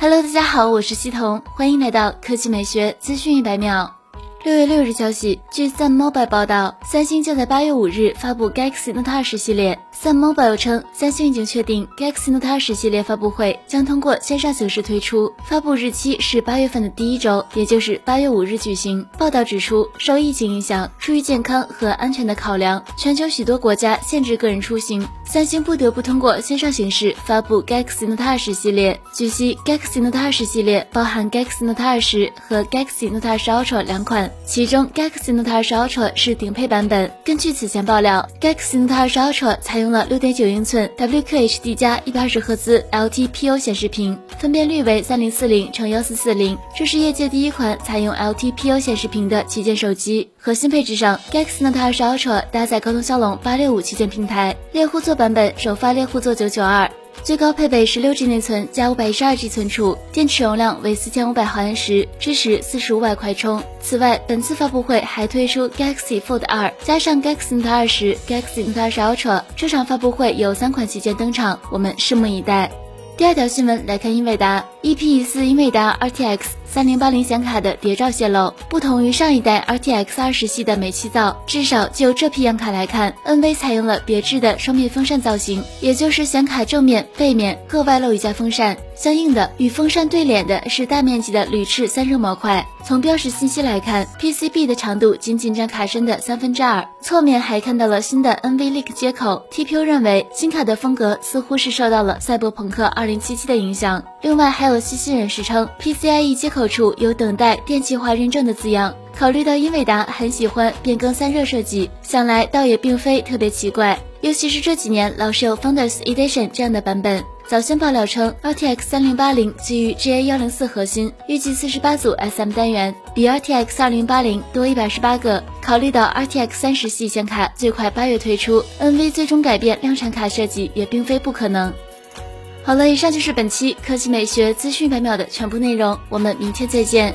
Hello，大家好，我是西彤，欢迎来到科技美学资讯一百秒。六月六日消息，据 Sun Mobile 报道，三星将在八月五日发布 Galaxy Note 20系列。Sun Mobile 称，三星已经确定 Galaxy Note 20系列发布会将通过线上形式推出，发布日期是八月份的第一周，也就是八月五日举行。报道指出，受疫情影响，出于健康和安全的考量，全球许多国家限制个人出行，三星不得不通过线上形式发布 Galaxy Note 20系列。据悉，Galaxy Note 20系列包含 Galaxy Note 20和 Galaxy Note 20 Ultra 两款。其中 Galaxy Note 20 Ultra 是顶配版本。根据此前爆料，Galaxy Note 20 Ultra 采用了6.9英寸 WQHD 加120赫兹 LTPO 显示屏，分辨率为3040乘1440，这是业界第一款采用 LTPO 显示屏的旗舰手机。核心配置上，Galaxy Note 20 Ultra 搭载高通骁龙865旗舰平台，猎户座版本首发猎户座992。最高配备十六 G 内存加五百一十二 G 存储，电池容量为四千五百毫安时，支持四十五瓦快充。此外，本次发布会还推出 Galaxy Fold 二，加上 Galaxy Note 二十、Galaxy Note 二十 Ultra。这场发布会有三款旗舰登场，我们拭目以待。第二条新闻来看，英伟达 EP 四英伟达 RTX 三零八零显卡的谍照泄露。不同于上一代 RTX 二十系的煤气灶，至少就这批显卡来看，NV 采用了别致的双面风扇造型，也就是显卡正面、背面各外露一架风扇。相应的，与风扇对脸的是大面积的铝翅散热模块。从标识信息来看，PCB 的长度仅仅占卡身的三分之二。侧面还看到了新的 NVLink 接口。TPU 认为新卡的风格似乎是受到了赛博朋克2077的影响。另外，还有细心人士称，PCIe 接口处有等待电气化认证的字样。考虑到英伟达很喜欢变更散热设计，想来倒也并非特别奇怪。尤其是这几年老是有 Founders Edition 这样的版本。早先爆料称，RTX 三零八零基于 GA 幺零四核心，预计四十八组 SM 单元，比 RTX 二零八零多一百十八个。考虑到 RTX 三十系显卡最快八月推出，NV 最终改变量产卡设计也并非不可能。好了，以上就是本期科技美学资讯百秒的全部内容，我们明天再见。